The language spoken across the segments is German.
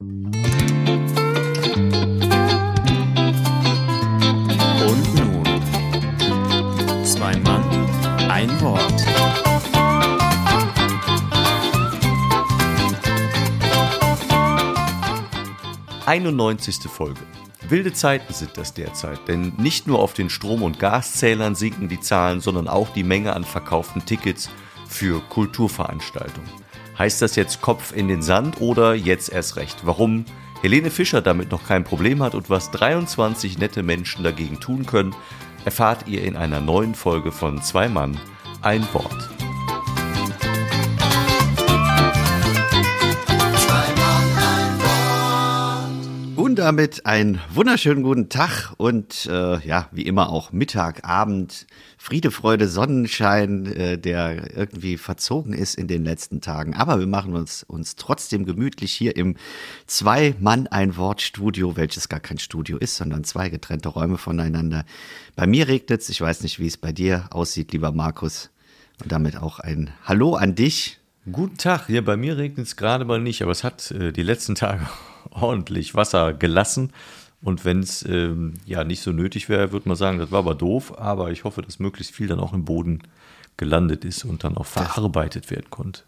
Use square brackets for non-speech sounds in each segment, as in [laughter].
Und nun, zwei Mann, ein Wort. Einundneunzigste Folge. Wilde Zeiten sind das derzeit, denn nicht nur auf den Strom- und Gaszählern sinken die Zahlen, sondern auch die Menge an verkauften Tickets für Kulturveranstaltungen. Heißt das jetzt Kopf in den Sand oder jetzt erst recht? Warum Helene Fischer damit noch kein Problem hat und was 23 nette Menschen dagegen tun können, erfahrt ihr in einer neuen Folge von Zwei Mann, ein Wort. Und damit einen wunderschönen guten Tag und äh, ja, wie immer auch Mittag, Abend, Friede, Freude, Sonnenschein, äh, der irgendwie verzogen ist in den letzten Tagen. Aber wir machen uns, uns trotzdem gemütlich hier im Zwei-Mann-Ein-Wort-Studio, welches gar kein Studio ist, sondern zwei getrennte Räume voneinander. Bei mir regnet es, ich weiß nicht, wie es bei dir aussieht, lieber Markus. Und damit auch ein Hallo an dich. Guten Tag, hier bei mir regnet es gerade mal nicht, aber es hat äh, die letzten Tage [laughs] ordentlich Wasser gelassen. Und wenn es ähm, ja nicht so nötig wäre, würde man sagen, das war aber doof. Aber ich hoffe, dass möglichst viel dann auch im Boden gelandet ist und dann auch verarbeitet werden konnte.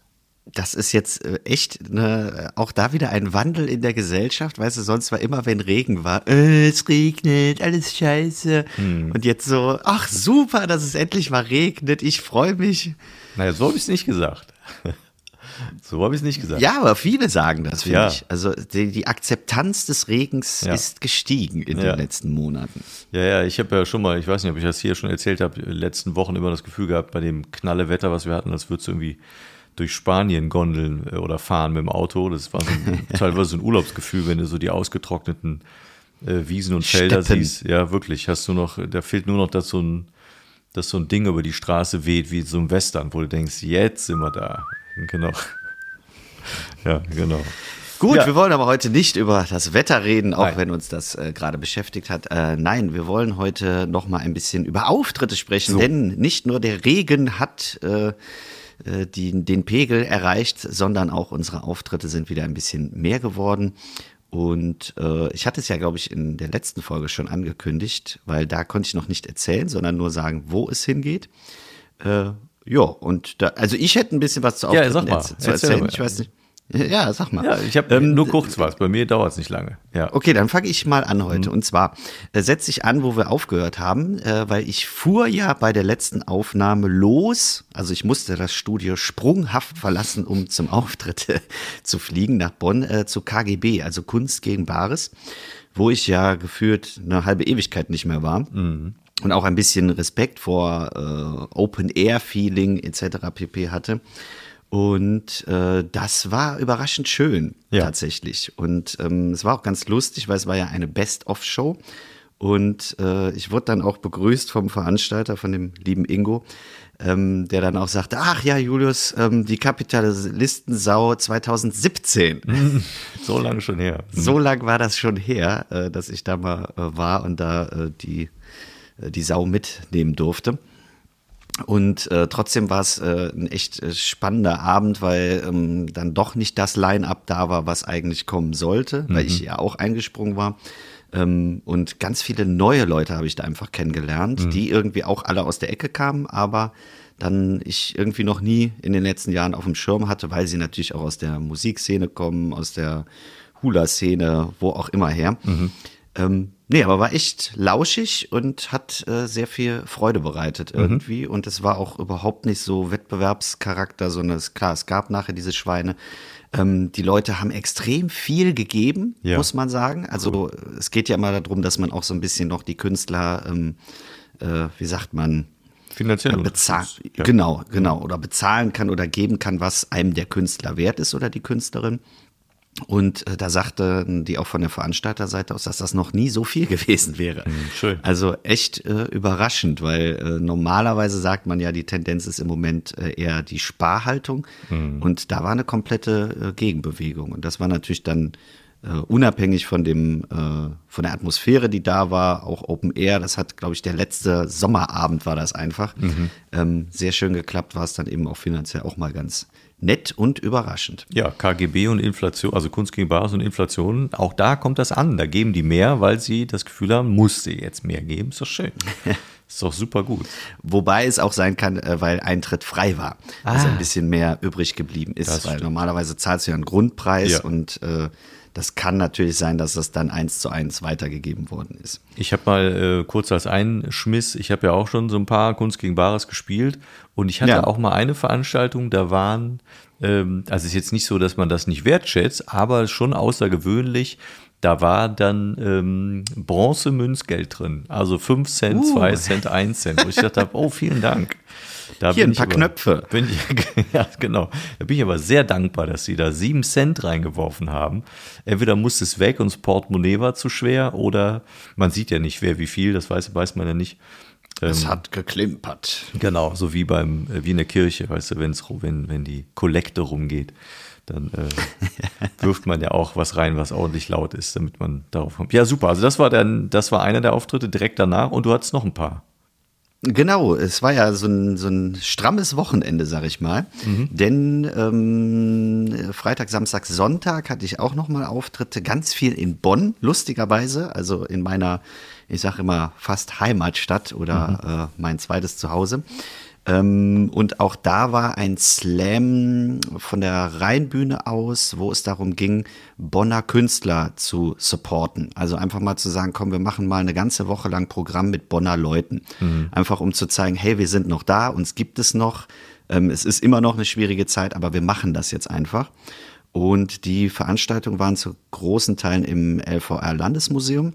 Das ist jetzt äh, echt ne, auch da wieder ein Wandel in der Gesellschaft. Weißt du, sonst war immer, wenn Regen war, äh, es regnet, alles scheiße. Hm. Und jetzt so, ach super, dass es endlich mal regnet, ich freue mich. Naja, so habe ich es nicht gesagt. So habe ich es nicht gesagt. Ja, aber viele sagen das, finde Ja. ich. Also die, die Akzeptanz des Regens Ja. ist gestiegen in Ja. den letzten Monaten. Ja, ja, ich habe ja schon mal, ich weiß nicht, ob ich das hier schon erzählt habe, letzten Wochen immer das Gefühl gehabt, bei dem knalle Wetter, was wir hatten, als würdest du irgendwie durch Spanien gondeln äh, oder fahren mit dem Auto. Das war so ein, [laughs] teilweise so ein Urlaubsgefühl, wenn du so die ausgetrockneten äh, Wiesen und Felder Steppen. siehst. Ja, wirklich. Hast du noch, da fehlt nur noch, dass so ein, dass so ein Ding über die Straße weht, wie so ein Western, wo du denkst, jetzt sind wir da. Genau. [laughs] Ja, genau. Gut, Ja. wir wollen aber heute nicht über das Wetter reden, auch Nein. wenn uns das äh, gerade beschäftigt hat. Äh, nein, wir wollen heute noch mal ein bisschen über Auftritte sprechen, So. denn nicht nur der Regen hat äh, äh, die, den Pegel erreicht, sondern auch unsere Auftritte sind wieder ein bisschen mehr geworden. Und äh, ich hatte es ja, glaube ich, in der letzten Folge schon angekündigt, weil da konnte ich noch nicht erzählen, sondern nur sagen, wo es hingeht. Ja, und da, also ich hätte ein bisschen was zu Ja, Auftritten sag mal. zu Erzähl erzählen. Ich weiß nicht. Ja, sag mal. Ja, ich habe Ähm, nur kurz was. Bei mir dauert es nicht lange. Ja. Okay, dann fange ich mal an heute. Mhm. Und zwar äh, setze ich an, wo wir aufgehört haben, äh, weil ich fuhr ja bei der letzten Aufnahme los. Also ich musste das Studio sprunghaft verlassen, um zum Auftritt äh, zu fliegen nach Bonn äh, zu KGB, also Kunst gegen Bares, wo ich ja gefühlt eine halbe Ewigkeit nicht mehr war. Mhm. Und auch ein bisschen Respekt vor äh, Open-Air-Feeling etc. pp. hatte. Und äh, das war überraschend schön, Ja. tatsächlich. Und ähm, es war auch ganz lustig, weil es war ja eine Best-of-Show. Und äh, ich wurde dann auch begrüßt vom Veranstalter, von dem lieben Ingo, ähm, der dann auch sagte, ach ja, Julius, ähm, die Kapitalistensau 2017. [laughs] So lange schon her. So lang war das schon her, äh, dass ich da mal äh, war und da äh, die, die Sau mitnehmen durfte. Und äh, trotzdem war es äh, ein echt äh, spannender Abend, weil ähm, dann doch nicht das Line-up da war, was eigentlich kommen sollte, weil ich ja auch eingesprungen war. Ähm, und ganz viele neue Leute habe ich da einfach kennengelernt, die irgendwie auch alle aus der Ecke kamen, aber dann ich irgendwie noch nie in den letzten Jahren auf dem Schirm hatte, weil sie natürlich auch aus der Musikszene kommen, aus der Hula-Szene, wo auch immer her. Ähm, nee, aber war echt lauschig und hat äh, sehr viel Freude bereitet irgendwie. Und es war auch überhaupt nicht so Wettbewerbscharakter, sondern es, klar, es gab nachher diese Schweine. Ähm, die Leute haben extrem viel gegeben, Ja. muss man sagen. Also es geht ja immer darum, dass man auch so ein bisschen noch die Künstler, ähm, äh, wie sagt man, Finanziell. bezahlen. Ja. genau, genau, oder bezahlen kann oder geben kann, was einem der Künstler wert ist oder die Künstlerin. Und äh, da sagte die auch von der Veranstalterseite aus, dass das noch nie so viel [laughs] gewesen wäre. schön. Also echt äh, überraschend, weil äh, normalerweise sagt man ja, die Tendenz ist im Moment äh, eher die Sparhaltung. Und da war eine komplette äh, Gegenbewegung. Und das war natürlich dann äh, unabhängig von dem äh, von der Atmosphäre, die da war, auch Open Air. Das hat, glaube ich, der letzte Sommerabend war das einfach. Ähm, sehr schön geklappt, war es dann eben auch finanziell auch mal ganz nett und überraschend. Ja, KGB und Inflation, also Kunst gegen Bares und Inflation, auch da kommt das an. Da geben die mehr, weil sie das Gefühl haben, muss sie jetzt mehr geben. Ist doch schön. [laughs] Ist doch super gut. Wobei es auch sein kann, äh, weil Eintritt frei war, dass ein bisschen mehr übrig geblieben ist. Ah. Weil stimmt. normalerweise zahlst du ja einen Grundpreis Ja. und äh, das kann natürlich sein, dass das dann eins zu eins weitergegeben worden ist. Ich habe mal äh, kurz als Einschmiss, ich habe ja auch schon so ein paar Kunst gegen Bares gespielt und ich hatte Ja. auch mal eine Veranstaltung, da waren, ähm, also es ist jetzt nicht so, dass man das nicht wertschätzt, aber schon außergewöhnlich, da war dann ähm, Bronze-Münzgeld drin, also 5 Cent, Uh. 2 Cent, 1 Cent. Und ich dachte, [laughs] oh, vielen Dank. Da Hier, bin ein paar ich aber, Knöpfe. [laughs] Ich, [laughs] ja, genau. Da bin ich aber sehr dankbar, dass sie da 7 Cent reingeworfen haben. Entweder musste es weg und das Portemonnaie war zu schwer oder man sieht ja nicht, wer wie viel, das weiß, weiß man ja nicht. Es hat geklimpert. Genau, so wie beim, äh, wie in der Kirche, weißt du, wenn's, wenn, wenn die Kollekte rumgeht, dann äh, [laughs] wirft man ja auch was rein, was ordentlich laut ist, damit man darauf kommt. Ja, super. Also das war dann, das war einer der Auftritte direkt danach und du hattest noch ein paar. Genau, es war ja so ein, so ein strammes Wochenende, sag ich mal. Denn ähm, Freitag, Samstag, Sonntag hatte ich auch nochmal Auftritte, ganz viel in Bonn, lustigerweise, also in meiner, ich sage immer, fast Heimatstadt oder äh, mein zweites Zuhause. Ähm, und auch da war ein Slam von der Rheinbühne aus, wo es darum ging, Bonner Künstler zu supporten. Also einfach mal zu sagen, komm, wir machen mal eine ganze Woche lang Programm mit Bonner Leuten. Einfach um zu zeigen, hey, wir sind noch da, uns gibt es noch. Ähm, es ist immer noch eine schwierige Zeit, aber wir machen das jetzt einfach. Und die Veranstaltungen waren zu großen Teilen im LVR Landesmuseum.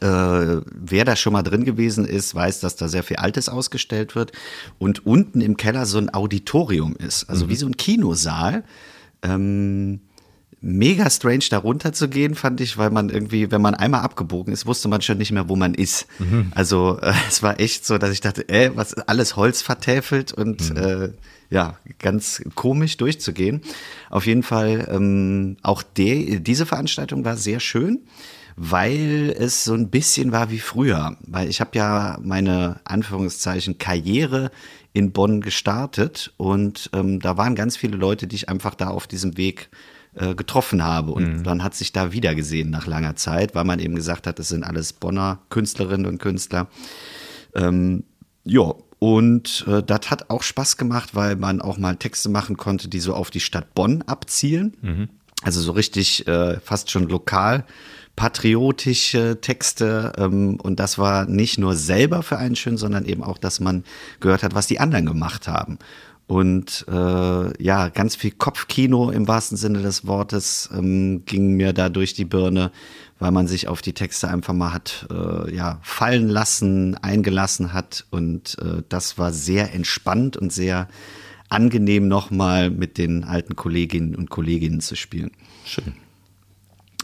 Äh, wer da schon mal drin gewesen ist, weiß, dass da sehr viel Altes ausgestellt wird und unten im Keller so ein Auditorium ist, also wie so ein Kinosaal. Ähm, mega strange da runter zu gehen, fand ich, weil man irgendwie, wenn man einmal abgebogen ist, wusste man schon nicht mehr, wo man ist. Also äh, es war echt so, dass ich dachte, äh, was alles Holz vertäfelt und äh, ja, ganz komisch durchzugehen. Auf jeden Fall, ähm, auch de, diese Veranstaltung war sehr schön weil es so ein bisschen war wie früher. Weil ich habe ja meine Anführungszeichen Karriere in Bonn gestartet und ähm, da waren ganz viele Leute, die ich einfach da auf diesem Weg äh, getroffen habe. Und dann hat sich da wieder gesehen nach langer Zeit, weil man eben gesagt hat, das sind alles Bonner Künstlerinnen und Künstler. Ähm, ja, und äh, das hat auch Spaß gemacht, weil man auch mal Texte machen konnte, die so auf die Stadt Bonn abzielen. Also so richtig äh, fast schon lokal patriotische Texte. Ähm, und das war nicht nur selber für einen schön, sondern eben auch, dass man gehört hat, was die anderen gemacht haben. Und äh, ja, ganz viel Kopfkino im wahrsten Sinne des Wortes ähm, ging mir da durch die Birne, weil man sich auf die Texte einfach mal hat äh, ja, fallen lassen, eingelassen hat. Und äh, das war sehr entspannt und sehr angenehm, nochmal mit den alten Kolleginnen und Kolleginnen zu spielen. Schön.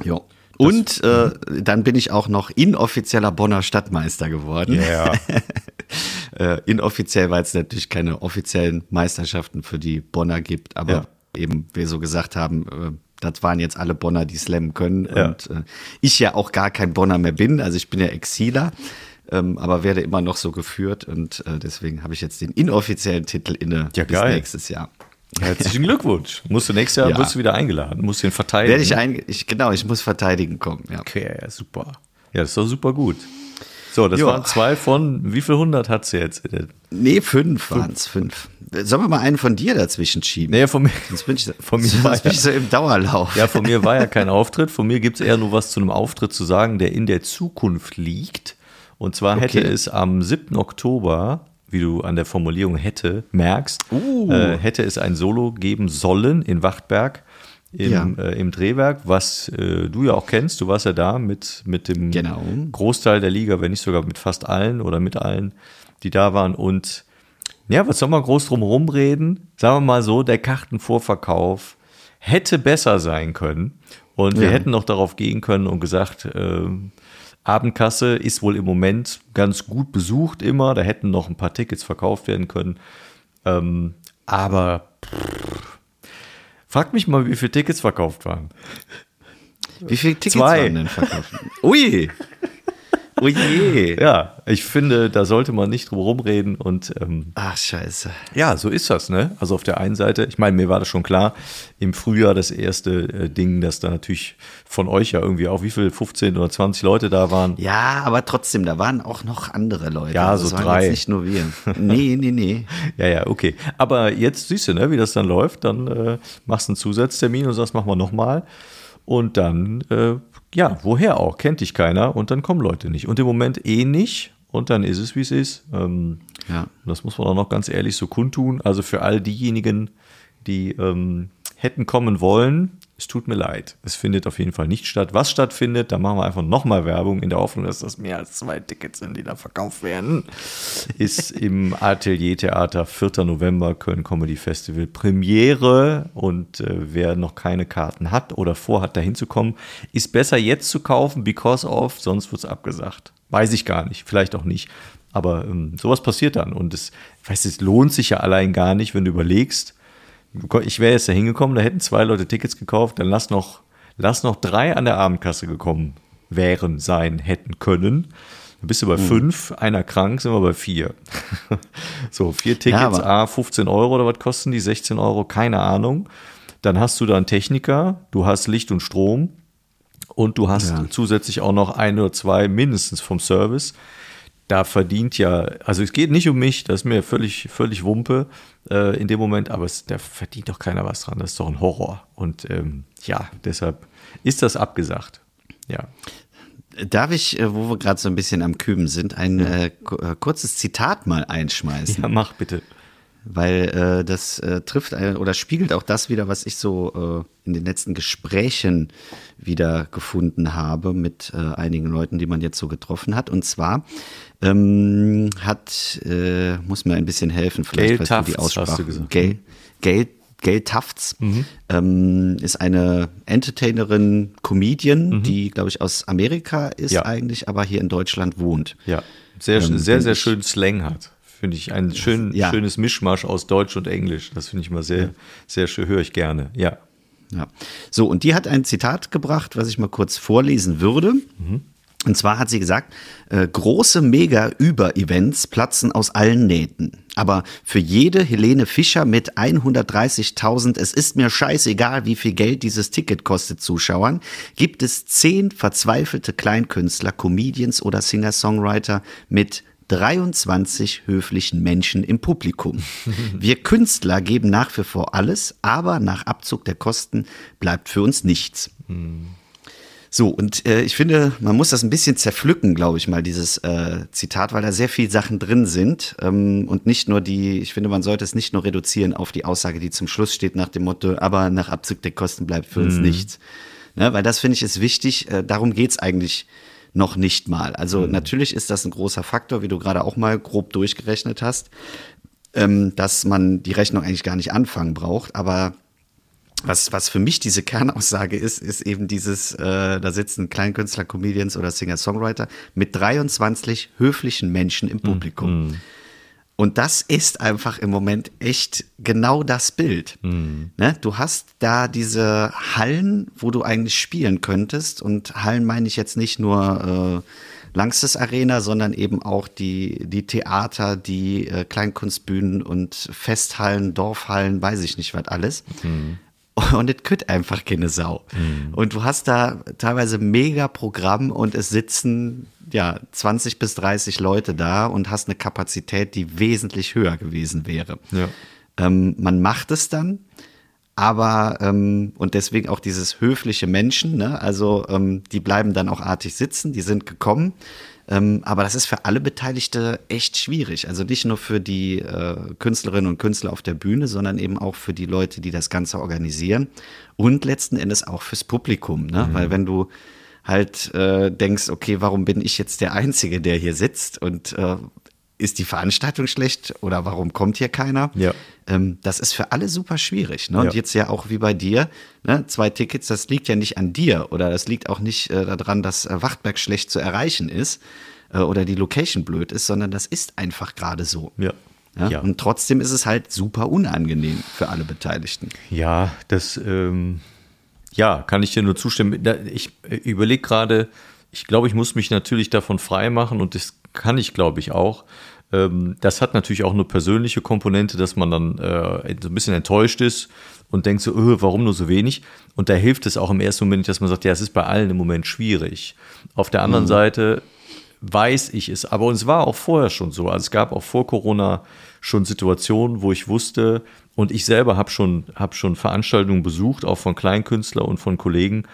Ja. Und äh, dann bin ich auch noch inoffizieller Bonner Stadtmeister geworden. Ja. [laughs] Äh, inoffiziell, weil es natürlich keine offiziellen Meisterschaften für die Bonner gibt, aber Ja. eben wir so gesagt haben, äh, das waren jetzt alle Bonner, die slammen können. Ja. Und äh, ich ja auch gar kein Bonner mehr bin, also ich bin ja Exiler, ähm, aber werde immer noch so geführt und äh, deswegen habe ich jetzt den inoffiziellen Titel inne Ja, bis geil. nächstes Jahr. Herzlichen Glückwunsch. Musst du nächstes Jahr Ja. wirst du wieder eingeladen, musst den verteidigen. Werde ich, ein, ich genau, ich muss verteidigen kommen. Ja. Okay, super. Ja, das ist doch super gut. So, das Ja. waren zwei von, wie viel hundert hat sie jetzt? Nee, fünf waren es, fünf. Sollen wir mal einen von dir dazwischen schieben? Nee, von mir, Sonst bin ich, von mir war bin ja, ich so im Dauerlauf. ja, von mir war ja kein Auftritt. Von mir gibt es eher nur was zu einem Auftritt zu sagen, der in der Zukunft liegt. Und zwar hätte Okay. es am 7. Oktober, wie du an der Formulierung hätte merkst, Uh. äh, hätte es ein Solo geben sollen in Wachtberg. Im, Ja. äh, im Drehwerk, was äh, du ja auch kennst, du warst ja da mit, mit dem Genau. Großteil der Liga, wenn nicht sogar mit fast allen oder mit allen, die da waren. Und ja, was soll man groß drum rumreden? Sagen wir mal so, der Kartenvorverkauf hätte besser sein können. Und wir Ja. hätten noch darauf gehen können und gesagt, ähm, Abendkasse ist wohl im Moment ganz gut besucht immer. Da hätten noch ein paar Tickets verkauft werden können. Ähm, aber pff, frag mich mal, wie viele Tickets verkauft waren. Wie viele Tickets Zwei. waren denn verkauft? Ui! Oh je. Ja, ich finde, da sollte man nicht drum rumreden und ähm, Ach, scheiße. ja, so ist das, ne? Also auf der einen Seite, ich meine, mir war das schon klar, im Frühjahr das erste äh, Ding, dass da natürlich von euch ja irgendwie auch wie viel, 15 oder 20 Leute da waren. Ja, aber trotzdem, da waren auch noch andere Leute. Ja, Also so waren drei. Jetzt nicht nur wir. Nee, nee, nee. [laughs] Ja, ja, okay. Aber jetzt siehst du, ne, wie das dann läuft. Dann äh, machst du einen Zusatztermin und sagst, machen wir nochmal. Und dann, äh, ja, woher auch? Kennt dich keiner und dann kommen Leute nicht. Und im Moment eh nicht. Und dann ist es, wie es ist. Ähm, Ja. Das muss man auch noch ganz ehrlich so kundtun. Also für all diejenigen, die ähm, hätten kommen wollen, es tut mir leid. Es findet auf jeden Fall nicht statt. Was stattfindet, da machen wir einfach nochmal Werbung in der Hoffnung, dass das mehr als zwei Tickets sind, die da verkauft werden. Ist im Atelier Theater 4. November Köln Comedy Festival Premiere. Und äh, wer noch keine Karten hat oder vorhat, da hinzukommen, ist besser jetzt zu kaufen, because of, sonst wird es abgesagt. Weiß ich gar nicht, vielleicht auch nicht. Aber ähm, sowas passiert dann. Und es, weiß, es lohnt sich ja allein gar nicht, wenn du überlegst, ich wäre jetzt da hingekommen, da hätten zwei Leute Tickets gekauft, dann lass noch, lass noch drei an der Abendkasse gekommen wären, sein, hätten können. Dann bist du bei fünf, einer krank, sind wir bei vier. [laughs] so, vier Tickets, aber- A, 15 Euro oder was kosten die? 16 Euro, keine Ahnung. Dann hast du da einen Techniker, du hast Licht und Strom und du hast Ja. zusätzlich auch noch ein oder zwei mindestens vom Service. Da verdient ja, also es geht nicht um mich, das ist mir völlig, völlig Wumpe äh, in dem Moment, aber es, da verdient doch keiner was dran. Das ist doch ein Horror. Und ähm, ja, deshalb ist das abgesagt. Ja. Darf ich, äh, wo wir gerade so ein bisschen am Küben sind, ein äh, ku- äh, kurzes Zitat mal einschmeißen? Ja, mach bitte. Weil äh, das äh, trifft oder spiegelt auch das wieder, was ich so äh, in den letzten Gesprächen wieder gefunden habe mit äh, einigen Leuten, die man jetzt so getroffen hat. Und zwar ähm, hat, äh, muss mir ein bisschen helfen, vielleicht Gail du die Tufts, hast du Aussprache. gesagt. Gail, Gail, Gail Tufts ähm, ist eine Entertainerin, Comedian, die, glaube ich, aus Amerika ist Ja. eigentlich, aber hier in Deutschland wohnt. Ja. Sehr, Ähm, sehr, sehr schön Slang hat. Finde ich ein schön, Ja. schönes Mischmasch aus Deutsch und Englisch. Das finde ich mal sehr, sehr schön, höre ich gerne. Ja. Ja. So, und die hat ein Zitat gebracht, was ich mal kurz vorlesen würde. Und zwar hat sie gesagt, äh, große Mega-Über-Events platzen aus allen Nähten. Aber für jede Helene Fischer mit 130.000, es ist mir scheißegal, wie viel Geld dieses Ticket kostet, Zuschauern, gibt es zehn verzweifelte Kleinkünstler, Comedians oder Singer-Songwriter mit 23 höflichen Menschen im Publikum. [laughs] Wir Künstler geben nach wie vor alles, aber nach Abzug der Kosten bleibt für uns nichts. So, und äh, ich finde, man muss das ein bisschen zerpflücken, glaube ich mal, dieses äh, Zitat, weil da sehr viele Sachen drin sind. Ähm, und nicht nur die, ich finde, man sollte es nicht nur reduzieren auf die Aussage, die zum Schluss steht nach dem Motto, aber nach Abzug der Kosten bleibt für uns nichts. Ne, weil das finde ich ist wichtig, äh, darum geht's eigentlich noch nicht mal. Also natürlich ist das ein großer Faktor, wie du gerade auch mal grob durchgerechnet hast, ähm, dass man die Rechnung eigentlich gar nicht anfangen braucht, aber was, was für mich diese Kernaussage ist, ist eben dieses, äh, da sitzen Kleinkünstler, Comedians oder Singer-Songwriter mit 23 höflichen Menschen im Publikum. Und das ist einfach im Moment echt genau das Bild. Ne? Du hast da diese Hallen, wo du eigentlich spielen könntest. Und Hallen meine ich jetzt nicht nur äh, Langstes Arena, sondern eben auch die, die Theater, die äh, Kleinkunstbühnen und Festhallen, Dorfhallen, weiß ich nicht was alles. Und es kütt einfach keine Sau. Und du hast da teilweise mega Programm und es sitzen ja 20 bis 30 Leute da und hast eine Kapazität, die wesentlich höher gewesen wäre. Ja. Ähm, man macht es dann, aber ähm, und deswegen auch dieses höfliche Menschen, ne? also ähm, die bleiben dann auch artig sitzen, die sind gekommen. Ähm, aber das ist für alle Beteiligte echt schwierig. Also nicht nur für die äh, Künstlerinnen und Künstler auf der Bühne, sondern eben auch für die Leute, die das Ganze organisieren. Und letzten Endes auch fürs Publikum. Ne? Weil wenn du halt äh, denkst, okay, warum bin ich jetzt der Einzige, der hier sitzt und äh, ist die Veranstaltung schlecht oder warum kommt hier keiner? Ja. Ähm, das ist für alle super schwierig. Ne? Und Ja. jetzt ja auch wie bei dir, ne? zwei Tickets, das liegt ja nicht an dir oder das liegt auch nicht äh, daran, dass äh, Wachtberg schlecht zu erreichen ist äh, oder die Location blöd ist, sondern das ist einfach gerade so. Ja. Ja? Und trotzdem ist es halt super unangenehm für alle Beteiligten. Ja, das, ähm, ja, kann ich dir nur zustimmen. Ich überlege gerade, ich glaube, ich muss mich natürlich davon frei machen und das kann ich, glaube ich, auch. Ähm, das hat natürlich auch eine persönliche Komponente, dass man dann äh, so ein bisschen enttäuscht ist und denkt so, öh, warum nur so wenig? Und da hilft es auch im ersten Moment, dass man sagt, ja, es ist bei allen im Moment schwierig. Auf der anderen mhm. Seite weiß ich es, aber es war auch vorher schon so. Also es gab auch vor Corona schon Situationen, wo ich wusste, und ich selber habe schon, hab schon Veranstaltungen besucht, auch von Kleinkünstlern und von Kollegen,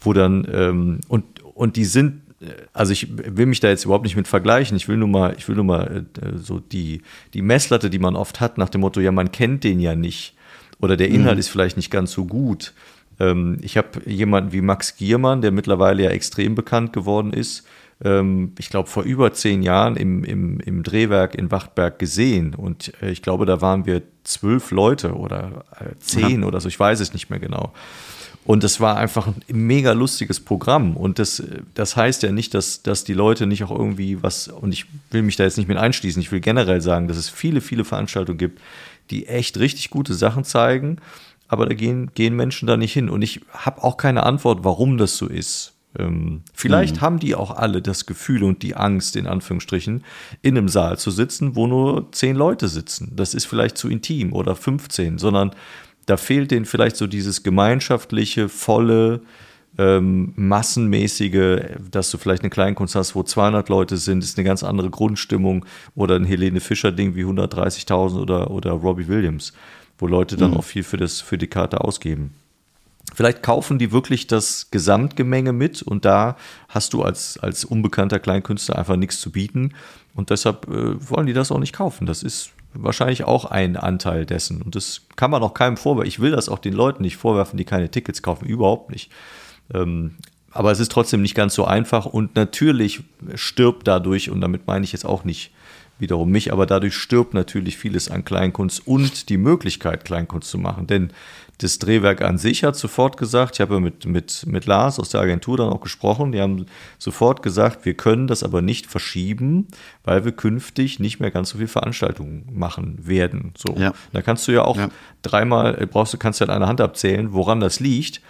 wo dann, ähm, und, und die sind also ich will mich da jetzt überhaupt nicht mit vergleichen. Ich will nur mal, ich will nur mal äh, so die, die Messlatte, die man oft hat, nach dem Motto, ja, man kennt den ja nicht. Oder der Inhalt mhm. ist vielleicht nicht ganz so gut. Ähm, ich habe jemanden wie Max Giermann, der mittlerweile ja extrem bekannt geworden ist, ähm, ich glaube, vor über zehn Jahren im, im, im Drehwerk in Wachtberg gesehen. Und äh, ich glaube, da waren wir zwölf Leute oder äh, zehn ja. oder so, ich weiß es nicht mehr genau. Und es war einfach ein mega lustiges Programm. Und das, das heißt ja nicht, dass, dass die Leute nicht auch irgendwie was, und ich will mich da jetzt nicht mit einschließen, ich will generell sagen, dass es viele, viele Veranstaltungen gibt, die echt richtig gute Sachen zeigen, aber da gehen, gehen Menschen da nicht hin. Und ich habe auch keine Antwort, warum das so ist. Ähm, vielleicht mhm. haben die auch alle das Gefühl und die Angst, in Anführungsstrichen, in einem Saal zu sitzen, wo nur zehn Leute sitzen. Das ist vielleicht zu intim oder 15, sondern da fehlt denen vielleicht so dieses gemeinschaftliche, volle, ähm, massenmäßige, dass du vielleicht eine Kleinkunst hast, wo 200 Leute sind, ist eine ganz andere Grundstimmung oder ein Helene Fischer Ding wie 130.000 oder, oder Robbie Williams, wo Leute dann mhm. auch viel für, das, für die Karte ausgeben. Vielleicht kaufen die wirklich das Gesamtgemenge mit und da hast du als, als unbekannter Kleinkünstler einfach nichts zu bieten und deshalb äh, wollen die das auch nicht kaufen. Das ist wahrscheinlich auch ein Anteil dessen. Und das kann man auch keinem vorwerfen. Ich will das auch den Leuten nicht vorwerfen, die keine Tickets kaufen. Überhaupt nicht. Ähm, aber es ist trotzdem nicht ganz so einfach und natürlich stirbt dadurch, und damit meine ich jetzt auch nicht wiederum mich, aber dadurch stirbt natürlich vieles an Kleinkunst und die Möglichkeit, Kleinkunst zu machen. Denn das Drehwerk an sich hat sofort gesagt, ich habe mit, mit, mit Lars aus der Agentur dann auch gesprochen, die haben sofort gesagt, wir können das aber nicht verschieben, weil wir künftig nicht mehr ganz so viel Veranstaltungen machen werden. So. Ja. Da kannst du ja auch ja. dreimal, äh, brauchst du, kannst du an einer Hand abzählen, woran das liegt.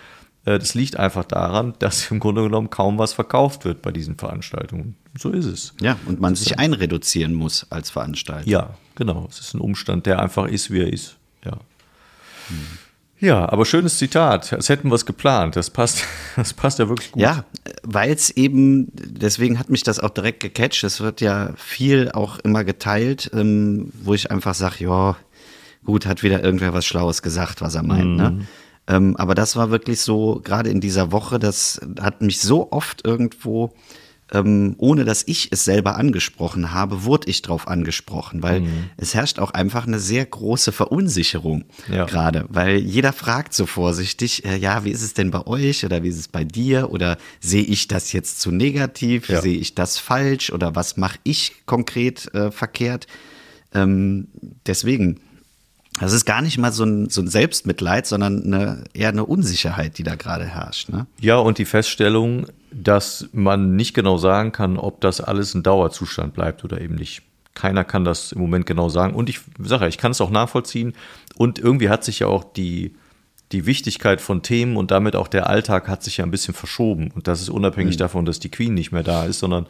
Äh, das liegt einfach daran, dass im Grunde genommen kaum was verkauft wird bei diesen Veranstaltungen. So ist es. Ja, und man sich einreduzieren muss als Veranstalter. Ja, genau. Es ist ein Umstand, der einfach ist, wie er ist. Ja. Hm. Ja, aber schönes Zitat. Als hätten wir es geplant. Das passt, [laughs] das passt ja wirklich gut. Ja, weil es eben, deswegen hat mich das auch direkt gecatcht. Es wird ja viel auch immer geteilt, ähm, wo ich einfach sage, ja, gut, hat wieder irgendwer was Schlaues gesagt, was er meint. Ne? Mhm. Ne? Aber das war wirklich so, gerade in dieser Woche, das hat mich so oft irgendwo ähm, ohne dass ich es selber angesprochen habe, wurde ich drauf angesprochen, weil mhm. es herrscht auch einfach eine sehr große Verunsicherung ja. gerade, weil jeder fragt so vorsichtig, äh, ja, wie ist es denn bei euch oder wie ist es bei dir oder sehe ich das jetzt zu negativ, ja. sehe ich das falsch oder was mache ich konkret äh, verkehrt? Ähm, deswegen das ist gar nicht mal so ein, so ein Selbstmitleid, sondern eine, eher eine Unsicherheit, die da gerade herrscht. Ne? Ja, und die Feststellung, dass man nicht genau sagen kann, ob das alles ein Dauerzustand bleibt oder eben nicht. Keiner kann das im Moment genau sagen. Und ich sage ja, ich kann es auch nachvollziehen. Und irgendwie hat sich ja auch die, die Wichtigkeit von Themen und damit auch der Alltag hat sich ja ein bisschen verschoben. Und das ist unabhängig mhm. davon, dass die Queen nicht mehr da ist, sondern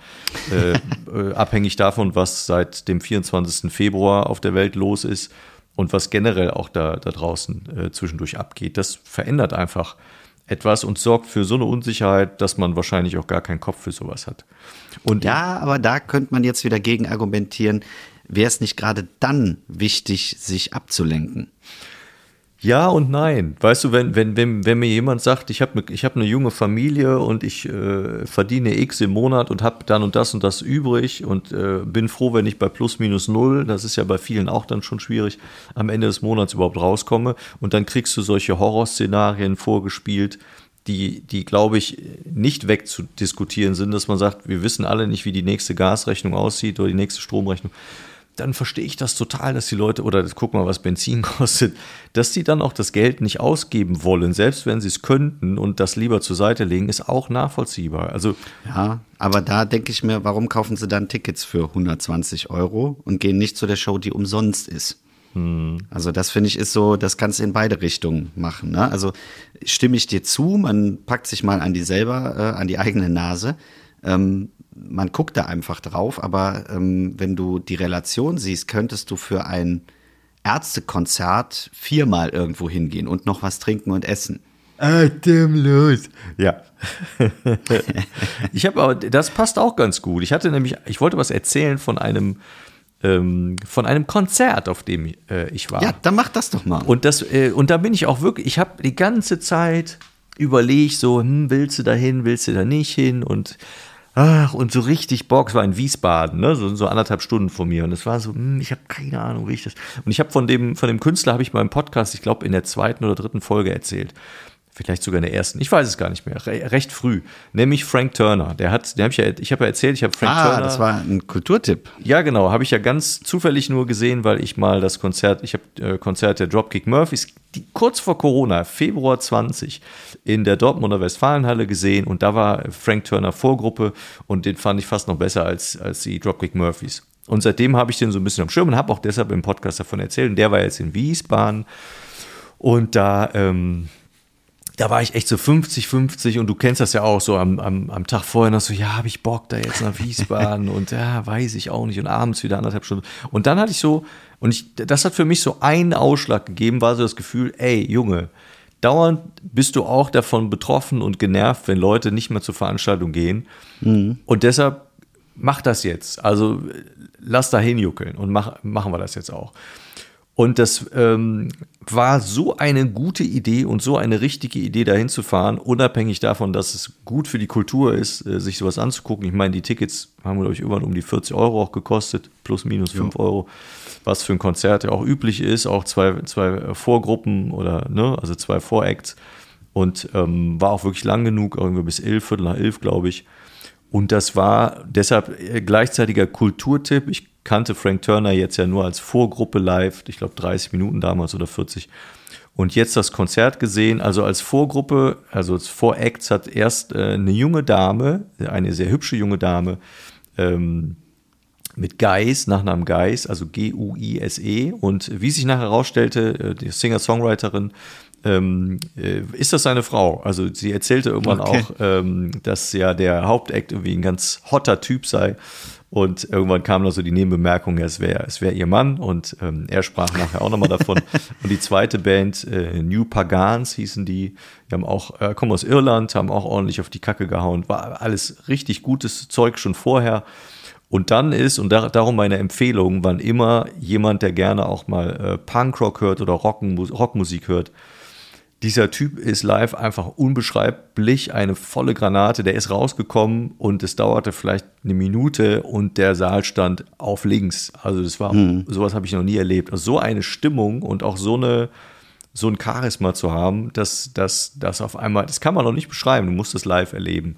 äh, [laughs] äh, abhängig davon, was seit dem 24. Februar auf der Welt los ist und was generell auch da, da draußen äh, zwischendurch abgeht. Das verändert einfach etwas und sorgt für so eine Unsicherheit, dass man wahrscheinlich auch gar keinen Kopf für sowas hat. Und ja, aber da könnte man jetzt wieder gegen argumentieren, wäre es nicht gerade dann wichtig, sich abzulenken? Ja und nein. Weißt du, wenn, wenn, wenn, wenn mir jemand sagt, ich habe ich hab eine junge Familie und ich äh, verdiene X im Monat und habe dann und das und das übrig und äh, bin froh, wenn ich bei plus minus null, das ist ja bei vielen auch dann schon schwierig, am Ende des Monats überhaupt rauskomme und dann kriegst du solche Horrorszenarien vorgespielt, die, die glaube ich, nicht wegzudiskutieren sind, dass man sagt, wir wissen alle nicht, wie die nächste Gasrechnung aussieht oder die nächste Stromrechnung dann verstehe ich das total, dass die Leute, oder guck mal, was Benzin [laughs] kostet, dass die dann auch das Geld nicht ausgeben wollen, selbst wenn sie es könnten und das lieber zur Seite legen, ist auch nachvollziehbar. Also ja, aber da denke ich mir, warum kaufen sie dann Tickets für 120 Euro und gehen nicht zu der Show, die umsonst ist? Hm. Also das finde ich ist so, das kannst du in beide Richtungen machen. Ne? Also stimme ich dir zu, man packt sich mal an die selber, äh, an die eigene Nase Ähm, man guckt da einfach drauf, aber ähm, wenn du die Relation siehst, könntest du für ein Ärztekonzert viermal irgendwo hingehen und noch was trinken und essen. Atemlos. Ja. [laughs] ich habe aber, das passt auch ganz gut. Ich hatte nämlich, ich wollte was erzählen von einem, ähm, von einem Konzert, auf dem äh, ich war. Ja, dann mach das doch mal. Und das, äh, und da bin ich auch wirklich, ich habe die ganze Zeit überlegt, so, hm, willst du da hin, willst du da nicht hin? Und ach, und so richtig Bock, es war in Wiesbaden, ne? so, so anderthalb Stunden von mir. Und es war so, hm, ich habe keine Ahnung, wie ich das. Und ich habe von dem, von dem Künstler habe ich mal im Podcast, ich glaube, in der zweiten oder dritten Folge erzählt vielleicht sogar in der ersten, ich weiß es gar nicht mehr, re recht früh, nämlich Frank Turner. Der hat, der hab ich, ja, ich habe ja erzählt, ich habe Frank ah, Turner. das war ein Kulturtipp. Ja, genau, habe ich ja ganz zufällig nur gesehen, weil ich mal das Konzert, ich habe äh, Konzert der Dropkick Murphys die, kurz vor Corona, Februar 20, in der Dortmunder Westfalenhalle gesehen und da war Frank Turner Vorgruppe und den fand ich fast noch besser als, als die Dropkick Murphys. Und seitdem habe ich den so ein bisschen am Schirm und habe auch deshalb im Podcast davon erzählt. Und der war jetzt in Wiesbaden und da ähm, da war ich echt so 50, 50 und du kennst das ja auch so am, am, am Tag vorher noch so, ja, habe ich Bock da jetzt nach Wiesbaden [laughs] und ja, weiß ich auch nicht und abends wieder anderthalb Stunden. Und dann hatte ich so, und ich, das hat für mich so einen Ausschlag gegeben, war so das Gefühl, ey, Junge, dauernd bist du auch davon betroffen und genervt, wenn Leute nicht mehr zur Veranstaltung gehen. Mhm. Und deshalb mach das jetzt. Also lass da hinjuckeln und mach, machen wir das jetzt auch. Und das ähm, war so eine gute Idee und so eine richtige Idee, dahin zu fahren, unabhängig davon, dass es gut für die Kultur ist, äh, sich sowas anzugucken. Ich meine, die Tickets haben, glaube ich, irgendwann um die 40 Euro auch gekostet, plus minus 5 ja. Euro, was für ein Konzert ja auch üblich ist, auch zwei, zwei Vorgruppen oder, ne, also zwei Voracts. Und ähm, war auch wirklich lang genug, irgendwie bis elf, Viertel nach elf, glaube ich. Und das war deshalb äh, gleichzeitiger Kulturtipp. Ich kannte Frank Turner jetzt ja nur als Vorgruppe live, ich glaube 30 Minuten damals oder 40. Und jetzt das Konzert gesehen, also als Vorgruppe, also als Voracts hat erst äh, eine junge Dame, eine sehr hübsche junge Dame, ähm, mit Geis, Nachnamen Geis, also G-U-I-S-E. Und wie sich nachher herausstellte, äh, die Singer-Songwriterin, ähm, äh, ist das seine Frau. Also sie erzählte irgendwann okay. auch, ähm, dass ja der Hauptakt irgendwie ein ganz hotter Typ sei und irgendwann kam noch so die Nebenbemerkung, es wäre es wär ihr Mann und ähm, er sprach nachher auch nochmal davon. [laughs] und die zweite Band, äh, New Pagans hießen die, die haben auch, äh, kommen aus Irland, haben auch ordentlich auf die Kacke gehauen. War alles richtig gutes Zeug schon vorher. Und dann ist, und da, darum meine Empfehlung, wann immer jemand, der gerne auch mal äh, Punkrock hört oder Rockmusik hört, dieser Typ ist live einfach unbeschreiblich eine volle Granate. Der ist rausgekommen und es dauerte vielleicht eine Minute und der Saal stand auf links. Also das war, mhm. sowas habe ich noch nie erlebt. Also so eine Stimmung und auch so eine, so ein Charisma zu haben, dass das dass auf einmal, das kann man noch nicht beschreiben. Du musst es live erleben.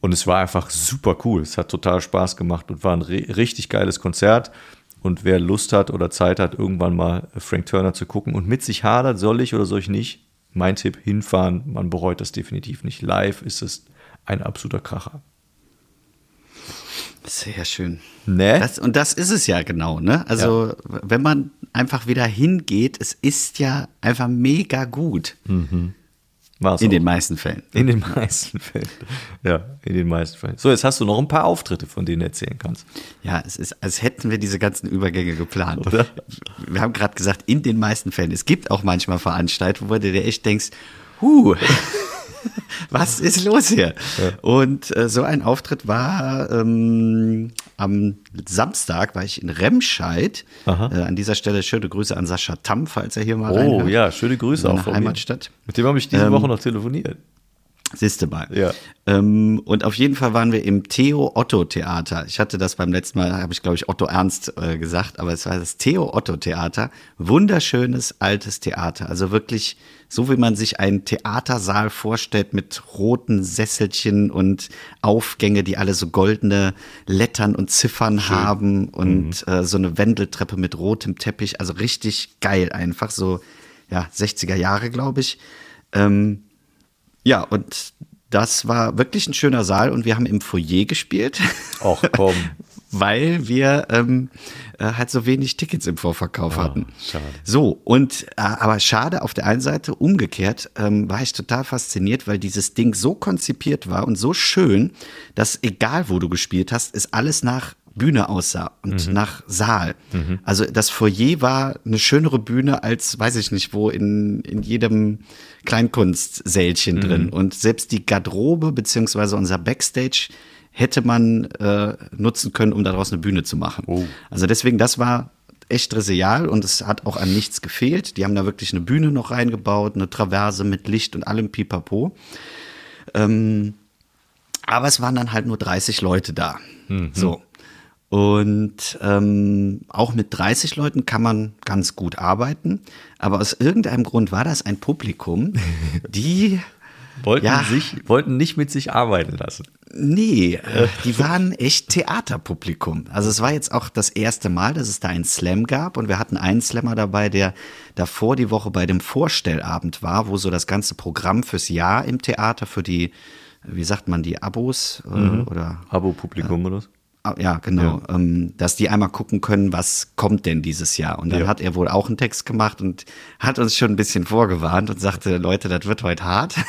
Und es war einfach super cool. Es hat total Spaß gemacht und war ein richtig geiles Konzert. Und wer Lust hat oder Zeit hat, irgendwann mal Frank Turner zu gucken und mit sich hadert, soll ich oder soll ich nicht, mein Tipp, hinfahren, man bereut das definitiv nicht. Live ist es ein absoluter Kracher. Sehr schön. Ne? Das, und das ist es ja genau, ne? Also, ja. wenn man einfach wieder hingeht, es ist ja einfach mega gut. Mhm. War's in auch. den meisten Fällen. In den meisten Fällen. Ja, in den meisten Fällen. So, jetzt hast du noch ein paar Auftritte, von denen du erzählen kannst. Ja, es ist, als hätten wir diese ganzen Übergänge geplant. Oder? Wir haben gerade gesagt, in den meisten Fällen. Es gibt auch manchmal Veranstaltungen, wo du dir echt denkst, huh. [laughs] was ist los hier? Ja. Und äh, so ein Auftritt war ähm, am Samstag, war ich in Remscheid. Äh, an dieser Stelle schöne Grüße an Sascha Tamm, falls er hier mal Oh reinhört. ja, schöne Grüße auch von Heimatstadt. Mir. Mit dem habe ich diese ähm, Woche noch telefoniert. Siehste mal. Ja. Ähm, und auf jeden Fall waren wir im Theo Otto Theater. Ich hatte das beim letzten Mal, habe ich glaube ich Otto Ernst äh, gesagt, aber es war das Theo Otto Theater. Wunderschönes altes Theater. Also wirklich so, wie man sich einen Theatersaal vorstellt mit roten Sesselchen und Aufgänge, die alle so goldene Lettern und Ziffern Schön. haben und mhm. äh, so eine Wendeltreppe mit rotem Teppich. Also richtig geil einfach. So, ja, 60er Jahre, glaube ich. Ähm, ja, und das war wirklich ein schöner Saal und wir haben im Foyer gespielt. Ach komm. [laughs] weil wir ähm, äh, halt so wenig Tickets im Vorverkauf hatten. schade. So, und äh, aber schade auf der einen Seite, umgekehrt ähm, war ich total fasziniert, weil dieses Ding so konzipiert war und so schön, dass egal wo du gespielt hast, ist alles nach Bühne aussah und nach Saal. Also das Foyer war eine schönere Bühne als, weiß ich nicht wo, in, in jedem Kleinkunstsälchen drin. Und selbst die Garderobe beziehungsweise unser Backstage hätte man äh, nutzen können, um daraus eine Bühne zu machen. Oh. Also deswegen, das war echt reseal und es hat auch an nichts gefehlt. Die haben da wirklich eine Bühne noch reingebaut, eine Traverse mit Licht und allem Pipapo. Ähm, aber es waren dann halt nur 30 Leute da. So. Und ähm, auch mit 30 Leuten kann man ganz gut arbeiten. Aber aus irgendeinem Grund war das ein Publikum, [laughs] die Wollten, Ja. sich, wollten nicht mit sich arbeiten lassen. Nee, äh, die waren echt Theaterpublikum. Also es war jetzt auch das erste Mal, dass es da einen Slam gab und wir hatten einen Slammer dabei, der davor die Woche bei dem Vorstellabend war, wo so das ganze Programm fürs Jahr im Theater für die, wie sagt man, die Abos äh, oder Abo-Publikum oder was? Ah, Ja, genau. Ähm, dass die einmal gucken können, was kommt denn dieses Jahr. Und dann Ja. hat er wohl auch einen Text gemacht und hat uns schon ein bisschen vorgewarnt und sagte, Leute, das wird heute hart. [laughs]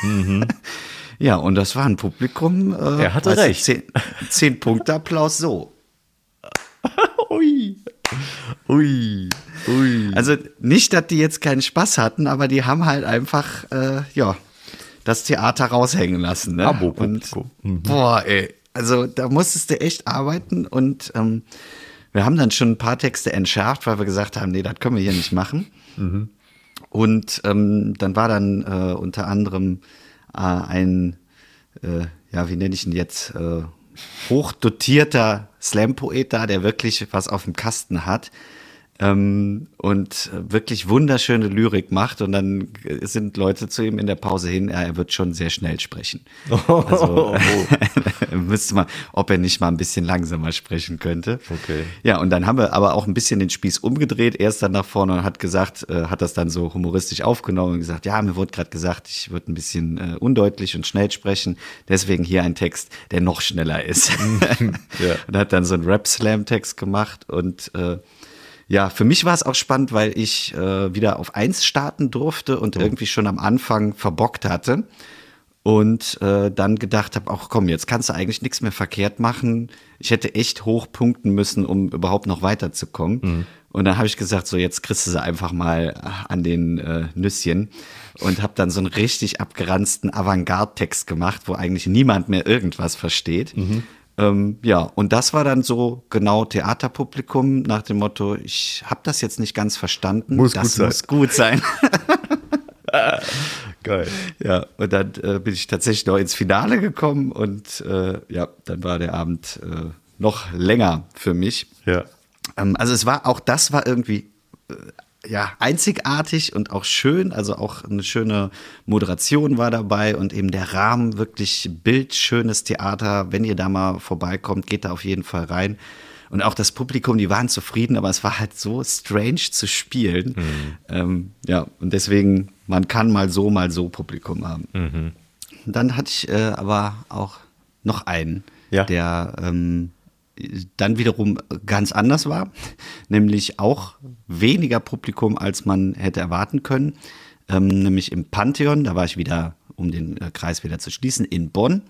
ja, und das war ein Publikum. Äh, Mhm. Er hatte du, recht. Zehn, zehn Punkte Applaus so. [laughs] Ui. Ui. Ui. Also nicht, dass die jetzt keinen Spaß hatten, aber die haben halt einfach, äh, ja, das Theater raushängen lassen. Ne? Abo-Publikum. Und, Boah, ey. Also da musstest du echt arbeiten und ähm, wir haben dann schon ein paar Texte entschärft, weil wir gesagt haben, nee, das können wir hier nicht machen. Und ähm, dann war dann äh, unter anderem ein, äh, ja, wie nenne ich ihn jetzt, äh, hochdotierter Slam-Poet da, der wirklich was auf dem Kasten hat ähm, und äh, wirklich wunderschöne Lyrik macht. Und dann sind Leute zu ihm in der Pause hin, ja, er wird schon sehr schnell sprechen. [laughs] Also [laughs] müsste man, ob er nicht mal ein bisschen langsamer sprechen könnte. Okay. Ja, und dann haben wir aber auch ein bisschen den Spieß umgedreht. Er ist dann nach vorne und hat gesagt, äh, hat das dann so humoristisch aufgenommen und gesagt, ja, mir wurde gerade gesagt, ich würde ein bisschen äh, undeutlich und schnell sprechen. Deswegen hier ein Text, der noch schneller ist. [laughs] Ja. Und hat dann so einen Rap-Slam-Text gemacht und äh, ja, für mich war es auch spannend, weil ich äh, wieder auf eins starten durfte und irgendwie schon am Anfang verbockt hatte. Und äh, dann gedacht habe, ach komm, jetzt kannst du eigentlich nichts mehr verkehrt machen. Ich hätte echt hoch punkten müssen, um überhaupt noch weiterzukommen. Und dann habe ich gesagt, so jetzt kriegst du sie einfach mal an den äh, Nüsschen und habe dann so einen richtig abgeranzten Avantgarde-Text gemacht, wo eigentlich niemand mehr irgendwas versteht. Ähm, ja, und das war dann so genau Theaterpublikum nach dem Motto, ich habe das jetzt nicht ganz verstanden. Muss das gut sein. muss gut sein. [laughs] Geil. Ja, und dann äh, bin ich tatsächlich noch ins Finale gekommen und äh, ja, dann war der Abend äh, noch länger für mich. Ja. Ähm, also es war auch das war irgendwie äh, ja einzigartig und auch schön. Also auch eine schöne Moderation war dabei und eben der Rahmen wirklich bildschönes Theater. Wenn ihr da mal vorbeikommt, geht da auf jeden Fall rein. Und auch das Publikum, die waren zufrieden, aber es war halt so strange zu spielen. Ähm, ja, und deswegen, man kann mal so, mal so Publikum haben. Und dann hatte ich äh, aber auch noch einen, Ja. der ähm, dann wiederum ganz anders war, nämlich auch weniger Publikum, als man hätte erwarten können. Ähm, nämlich im Pantheon, da war ich wieder, um den äh, Kreis wieder zu schließen, in Bonn.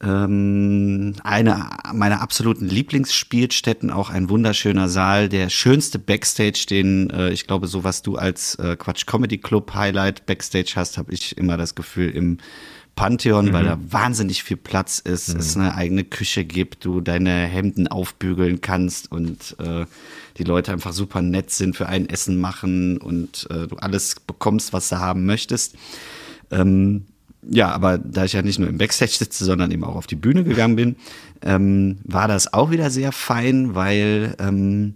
Ähm, eine meiner absoluten Lieblingsspielstätten, auch ein wunderschöner Saal, der schönste Backstage, den äh, ich glaube, so was du als äh, Quatsch Comedy Club Highlight Backstage hast, habe ich immer das Gefühl im Pantheon, weil da wahnsinnig viel Platz ist, es eine eigene Küche gibt, du deine Hemden aufbügeln kannst und äh, die Leute einfach super nett sind, für ein Essen machen und äh, du alles bekommst, was du haben möchtest. Ähm, ja, aber da ich ja nicht nur im Backstage sitze, sondern eben auch auf die Bühne gegangen bin, ähm, war das auch wieder sehr fein, weil ähm,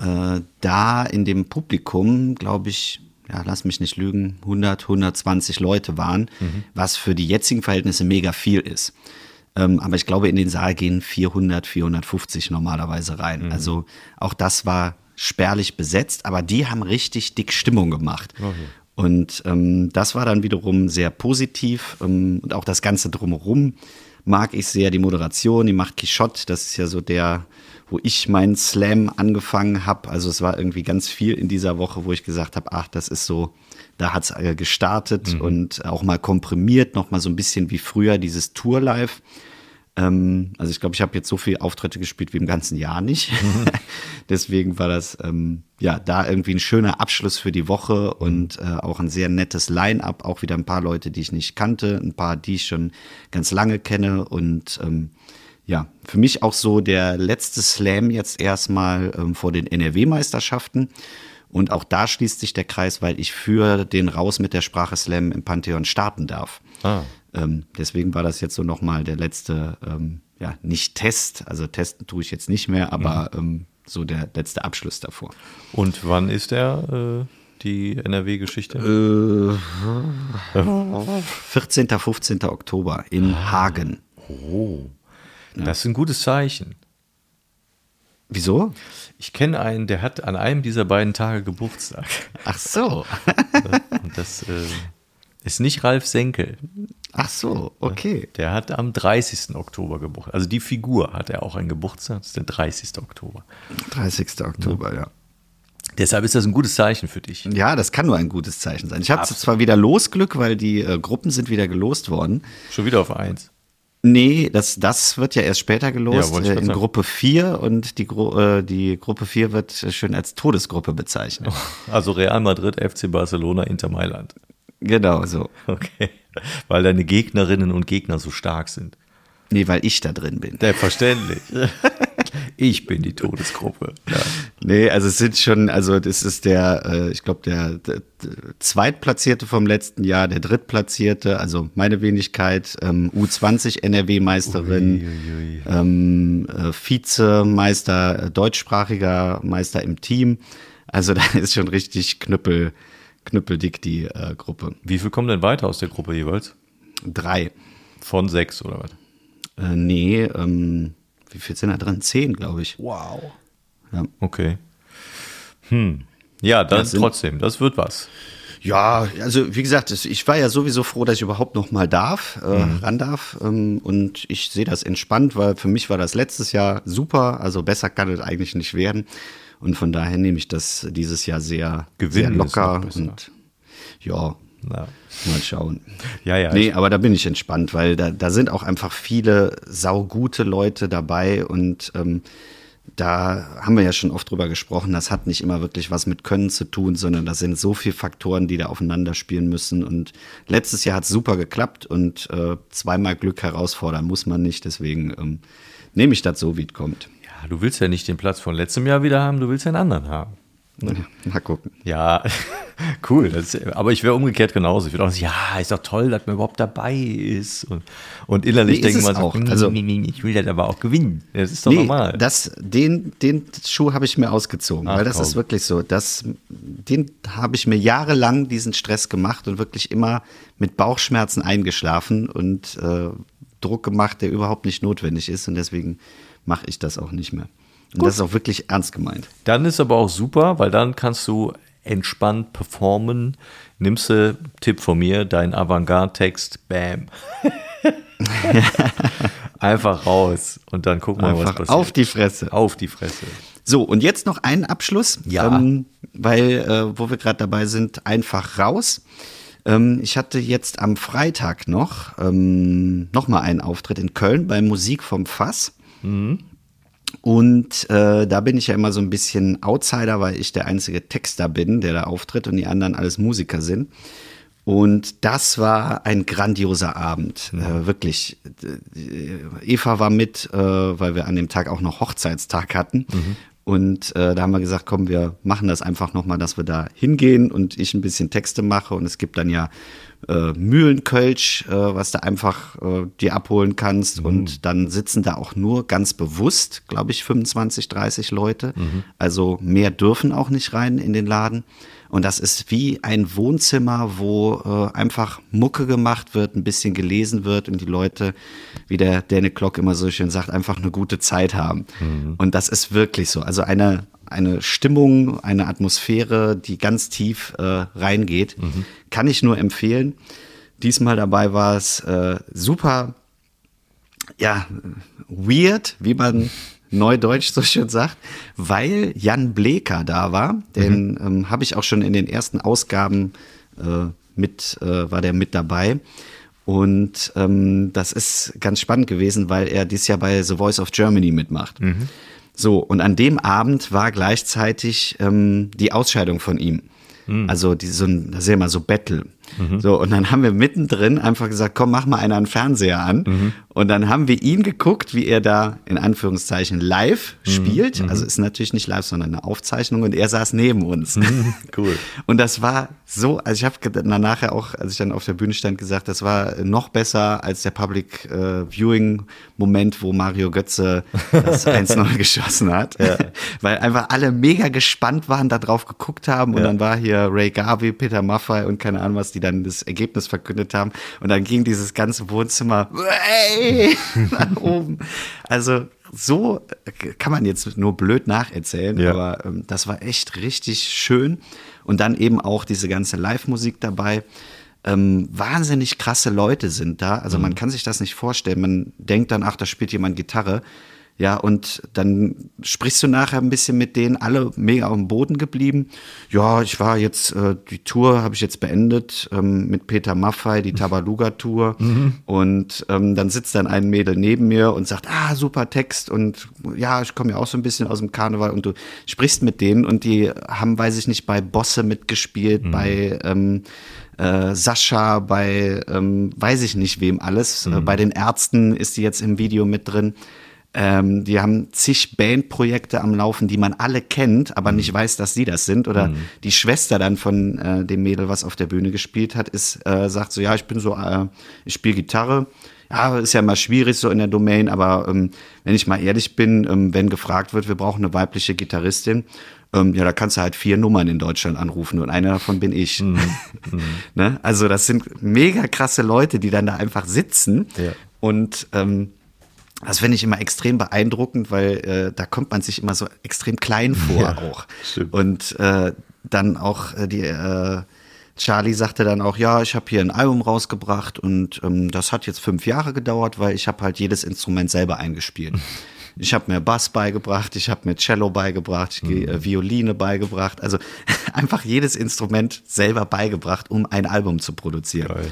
äh, da in dem Publikum, glaube ich, ja, lass mich nicht lügen, 100, 120 Leute waren, was für die jetzigen Verhältnisse mega viel ist. Ähm, aber ich glaube, in den Saal gehen 400, 450 normalerweise rein. Also auch das war spärlich besetzt, aber die haben richtig dick Stimmung gemacht. Und ähm, das war dann wiederum sehr positiv ähm, und auch das Ganze drumherum. mag ich sehr. Die Moderation, die macht Quichotte, das ist ja so der, wo ich meinen Slam angefangen habe. Also es war irgendwie ganz viel in dieser Woche, wo ich gesagt habe, ach, das ist so, da hat's äh, gestartet Mhm. und auch mal komprimiert, noch mal so ein bisschen wie früher, dieses Tour-Live. Ähm, also ich glaube, ich habe jetzt so viele Auftritte gespielt wie im ganzen Jahr nicht. [laughs] Deswegen war das ähm, ja da irgendwie ein schöner Abschluss für die Woche und äh, auch ein sehr nettes Line-up. Auch wieder ein paar Leute, die ich nicht kannte, ein paar, die ich schon ganz lange kenne und ähm, ja, für mich auch so der letzte Slam jetzt erstmal ähm, vor den NRW-Meisterschaften. Und auch da schließt sich der Kreis, weil ich für den Raus mit der Sprache Slam im Pantheon starten darf. Ah. Ähm, deswegen war das jetzt so nochmal der letzte, ähm, ja, nicht Test, also testen tue ich jetzt nicht mehr, aber ähm, so der letzte Abschluss davor. Und wann ist der, äh, die NRW-Geschichte? 14. 15. Oktober in Hagen. Das ist ein gutes Zeichen. Wieso? Ich kenne einen, der hat an einem dieser beiden Tage Geburtstag. Ach so. [laughs] Und das äh, ist nicht Ralf Senkel. Ach so, okay. Der hat am 30. Oktober Geburtstag. Also die Figur hat er auch einen Geburtstag. Das ist der 30. Oktober. 30. Oktober, ja. Deshalb ist das ein gutes Zeichen für dich. Ja, das kann nur ein gutes Zeichen sein. Ich habe zwar wieder Losglück, weil die äh, Gruppen sind wieder gelost worden. Schon wieder auf eins. Nee, das, das wird ja erst später gelost, Ja, äh, in. Gruppe 4 und die, Gru äh, die Gruppe 4 wird schön als Todesgruppe bezeichnet. [laughs] Also Real Madrid, FC Barcelona, Inter Mailand. Genau so. [laughs] Okay. Weil deine Gegnerinnen und Gegner so stark sind. Nee, weil ich da drin bin. Selbstverständlich. [laughs] Ich bin die Todesgruppe. Ja. Nee, also es sind schon, also das ist der, äh, ich glaube, der, der, Zweitplatzierte vom letzten Jahr, der Drittplatzierte, also meine Wenigkeit, ähm, U20 NRW-Meisterin, ähm, äh, Vizemeister, äh, deutschsprachiger Meister im Team. Also [laughs] da ist schon richtig knüppel, knüppeldick die äh, Gruppe. Wie viel kommen denn weiter aus der Gruppe jeweils? Drei. Von sechs oder was? Äh, nee, ähm, wie viel sind da drin? Zehn, glaube ich. Wow. Ja. Okay. Hm. Ja, dann Das sind- trotzdem, das wird was. Ja, also wie gesagt, es- ich war ja sowieso froh, dass ich überhaupt noch mal darf, äh, ran darf. Ähm, und ich sehe das entspannt, weil für mich war das letztes Jahr super. Also besser kann es eigentlich nicht werden. Und von daher nehme ich das dieses Jahr sehr, Gewinnen sehr locker. Und ja, Na. mal schauen. Ja, ja. Nee, aber da bin ich entspannt, weil da, da sind auch einfach viele saugute Leute dabei und ähm, da haben wir ja schon oft drüber gesprochen, das hat nicht immer wirklich was mit Können zu tun, sondern das sind so viele Faktoren, die da aufeinander spielen müssen. Und letztes Jahr hat es super geklappt und äh, zweimal Glück herausfordern muss man nicht. Deswegen ähm, nehme ich das so, wie es kommt. Du willst ja nicht den Platz von letztem Jahr wieder haben, du willst ja einen anderen haben. Mal gucken. Ja, [laughs] cool. Ist, aber ich wäre umgekehrt genauso. Ich würde auch sagen, ja, ist doch toll, dass man überhaupt dabei ist. Und, und innerlich Nee, es man so, auch. Also- nee, nee, ich will das aber auch gewinnen. Das ist doch normal. Das, den, den Schuh habe ich mir ausgezogen, Ach, weil das komm. ist wirklich so. Das, den habe ich mir jahrelang diesen Stress gemacht und wirklich immer mit Bauchschmerzen eingeschlafen und äh, Druck gemacht, der überhaupt nicht notwendig ist. Und deswegen mache ich das auch nicht mehr. Und das ist auch wirklich ernst gemeint. Dann ist aber auch super, weil dann kannst du entspannt performen. Nimmst du, Tipp von mir, deinen Avantgarde-Text, bam. [laughs] Einfach raus und dann guck mal, was Einfach passiert. auf die Fresse. Auf die Fresse. So, und jetzt noch ein Abschluss, Ja. ähm, weil, äh, wo wir gerade dabei sind, einfach raus. Ähm, ich hatte jetzt am Freitag noch, ähm, noch mal einen Auftritt in Köln bei Musik vom Fass. Und äh, da bin ich ja immer so ein bisschen Outsider, weil ich der einzige Texter bin, der da auftritt und die anderen alles Musiker sind. Und das war ein grandioser Abend, äh, wirklich. Äh, Eva war mit, äh, weil wir an dem Tag auch noch Hochzeitstag hatten. Und äh, da haben wir gesagt, komm, wir machen das einfach nochmal, dass wir da hingehen und ich ein bisschen Texte mache. Und es gibt dann ja äh, Mühlenkölsch, äh, was du einfach äh, dir abholen kannst. Und dann sitzen da auch nur ganz bewusst, glaube ich, 25, 30 Leute. Also mehr dürfen auch nicht rein in den Laden. Und das ist wie ein Wohnzimmer, wo äh, einfach Mucke gemacht wird, ein bisschen gelesen wird und die Leute, wie der Danny Klock immer so schön sagt, einfach eine gute Zeit haben. Und das ist wirklich so. Also eine, eine Stimmung, eine Atmosphäre, die ganz tief äh, reingeht, kann ich nur empfehlen. Diesmal dabei war es äh, super ja, weird, wie man Neudeutsch so schön sagt, weil Jan Bleker da war. Den mhm. ähm, habe ich auch schon in den ersten Ausgaben äh, mit, äh, war der mit dabei. Und ähm, das ist ganz spannend gewesen, weil er dieses Jahr bei The Voice of Germany mitmacht. Mhm. So, und an dem Abend war gleichzeitig ähm, die Ausscheidung von ihm. Mhm. Also die, so ein, das ist ja immer so Battle. Mhm. So, und dann haben wir mittendrin einfach gesagt, komm, mach mal einen Fernseher an. Mhm. Und dann haben wir ihn geguckt, wie er da in Anführungszeichen live mhm. spielt. Mhm. Also ist natürlich nicht live, sondern eine Aufzeichnung und er saß neben uns. Mhm. Cool. [laughs] Und das war so, also ich habe dann nachher auch, als ich dann auf der Bühne stand, gesagt, das war noch besser als der Public äh, Viewing Moment, wo Mario Götze das [laughs] 1-0 geschossen hat. Ja. [laughs] Weil einfach alle mega gespannt waren, da drauf geguckt haben. Und ja. dann war hier Ray Garvey, Peter Maffay und keine Ahnung was, die dann das Ergebnis verkündet haben. Und dann ging dieses ganze Wohnzimmer [laughs] nach oben. Also so kann man jetzt nur blöd nacherzählen, ja. aber ähm, das war echt richtig schön. Und dann eben auch diese ganze Live-Musik dabei. Ähm, wahnsinnig krasse Leute sind da. Also mhm. man kann sich das nicht vorstellen. Man denkt dann, ach, da spielt jemand Gitarre. Ja, und dann sprichst du nachher ein bisschen mit denen, alle mega auf dem Boden geblieben. Ja, ich war jetzt, äh, die Tour habe ich jetzt beendet ähm, mit Peter Maffei, die Tabaluga-Tour. [laughs] Mhm. Und ähm, dann sitzt dann ein Mädel neben mir und sagt, ah, super Text und ja, ich komme ja auch so ein bisschen aus dem Karneval und du sprichst mit denen und die haben, weiß ich nicht, bei Bosse mitgespielt, mhm. bei ähm, äh, Sascha, bei ähm, weiß ich nicht wem alles. Mhm. Äh, bei den Ärzten ist die jetzt im Video mit drin. Ähm, die haben zig Bandprojekte am Laufen, die man alle kennt, aber nicht weiß, dass sie das sind. Oder mhm. die Schwester dann von äh, dem Mädel, was auf der Bühne gespielt hat, ist, äh, sagt so, ja, ich bin so, äh, ich spiele Gitarre. Ja, ist ja mal schwierig so in der Domain, aber ähm, wenn ich mal ehrlich bin, ähm, wenn gefragt wird, wir brauchen eine weibliche Gitarristin, ähm, ja, da kannst du halt vier Nummern in Deutschland anrufen und einer davon bin ich. Mhm. [laughs] Mhm. ne? Also das sind mega krasse Leute, die dann da einfach sitzen ja. und ähm, das finde ich immer extrem beeindruckend, weil äh, da kommt man sich immer so extrem klein vor ja, auch. Stimmt. Und äh, dann auch äh, die äh, Charlie sagte dann auch, ja, ich habe hier ein Album rausgebracht und ähm, das hat jetzt fünf Jahre gedauert, weil ich habe halt jedes Instrument selber eingespielt. [laughs] Ich habe mir Bass beigebracht, ich habe mir Cello beigebracht, ich, mhm. äh, Violine beigebracht, also [laughs] einfach jedes Instrument selber beigebracht, um ein Album zu produzieren.